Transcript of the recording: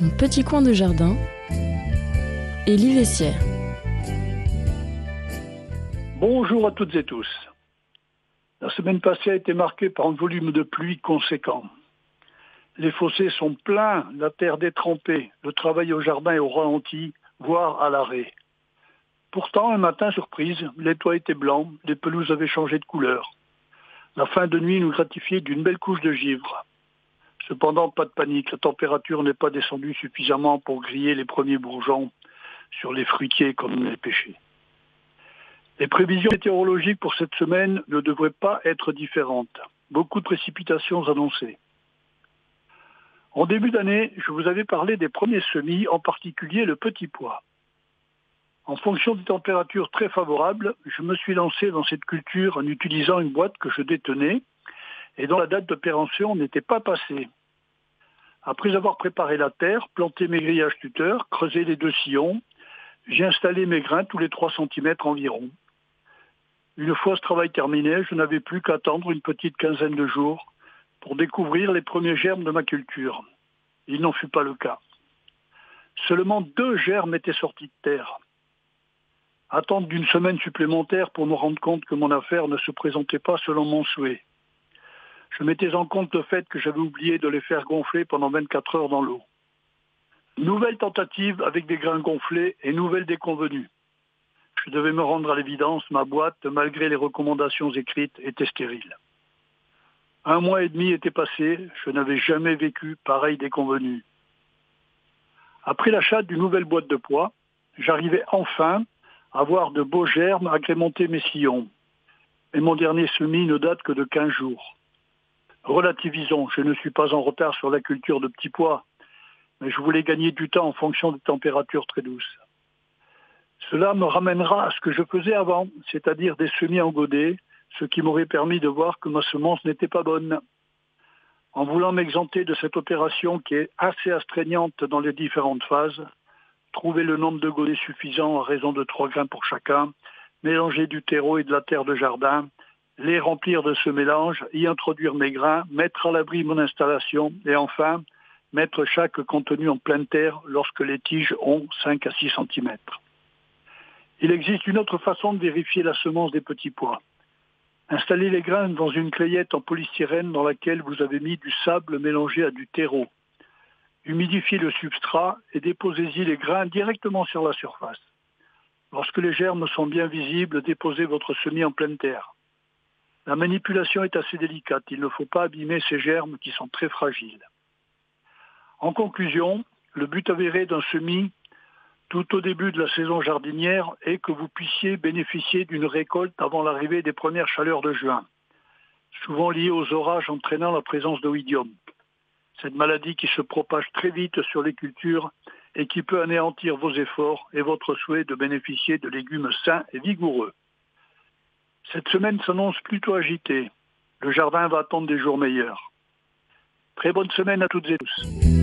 Mon petit coin de jardin. Élie Vessière. Bonjour à toutes et tous. La semaine passée a été marquée par un volume de pluie conséquent. Les fossés sont pleins, la terre détrempée, le travail au jardin est au ralenti, voire à l'arrêt. Pourtant, un matin, surprise, les toits étaient blancs, les pelouses avaient changé de couleur. La fin de nuit nous gratifiait d'une belle couche de givre. Cependant, pas de panique, la température n'est pas descendue suffisamment pour griller les premiers bourgeons sur les fruitiers comme les pêchers. Les prévisions météorologiques pour cette semaine ne devraient pas être différentes. Beaucoup de précipitations annoncées. En début d'année, je vous avais parlé des premiers semis, en particulier le petit pois. En fonction des températures très favorables, je me suis lancé dans cette culture en utilisant une boîte que je détenais et dont la date d'opération n'était pas passée. Après avoir préparé la terre, planté mes grillages tuteurs, creusé les deux sillons, j'ai installé mes grains tous les 3 cm environ. Une fois ce travail terminé, je n'avais plus qu'à attendre une petite quinzaine de jours pour découvrir les premiers germes de ma culture. Il n'en fut pas le cas. Seulement deux germes étaient sortis de terre. Attendre d'une semaine supplémentaire pour me rendre compte que mon affaire ne se présentait pas selon mon souhait. Je mettais en compte le fait que j'avais oublié de les faire gonfler pendant 24 heures dans l'eau. Nouvelle tentative avec des grains gonflés et nouvelle déconvenue. Je devais me rendre à l'évidence, ma boîte, malgré les recommandations écrites, était stérile. Un mois et demi était passé, je n'avais jamais vécu pareil déconvenu. Après l'achat d'une nouvelle boîte de poids, j'arrivais enfin à voir de beaux germes agrémenter mes sillons. Mais mon dernier semis ne date que de 15 jours. Relativisons, je ne suis pas en retard sur la culture de petits pois, mais je voulais gagner du temps en fonction des températures très douces. Cela me ramènera à ce que je faisais avant, c'est-à-dire des semis en godet, ce qui m'aurait permis de voir que ma semence n'était pas bonne. En voulant m'exenter de cette opération qui est assez astreignante dans les différentes phases, trouver le nombre de godets suffisant à raison de trois grains pour chacun, mélanger du terreau et de la terre de jardin, les remplir de ce mélange, y introduire mes grains, mettre à l'abri mon installation et enfin mettre chaque contenu en pleine terre lorsque les tiges ont 5 à 6 cm. Il existe une autre façon de vérifier la semence des petits pois. Installez les grains dans une clayette en polystyrène dans laquelle vous avez mis du sable mélangé à du terreau. Humidifiez le substrat et déposez-y les grains directement sur la surface. Lorsque les germes sont bien visibles, déposez votre semis en pleine terre. La manipulation est assez délicate, il ne faut pas abîmer ces germes qui sont très fragiles. En conclusion, le but avéré d'un semis tout au début de la saison jardinière est que vous puissiez bénéficier d'une récolte avant l'arrivée des premières chaleurs de juin, souvent liées aux orages entraînant la présence d'oïdium. Cette maladie qui se propage très vite sur les cultures et qui peut anéantir vos efforts et votre souhait de bénéficier de légumes sains et vigoureux. Cette semaine s'annonce plutôt agitée. Le jardin va attendre des jours meilleurs. Très bonne semaine à toutes et tous.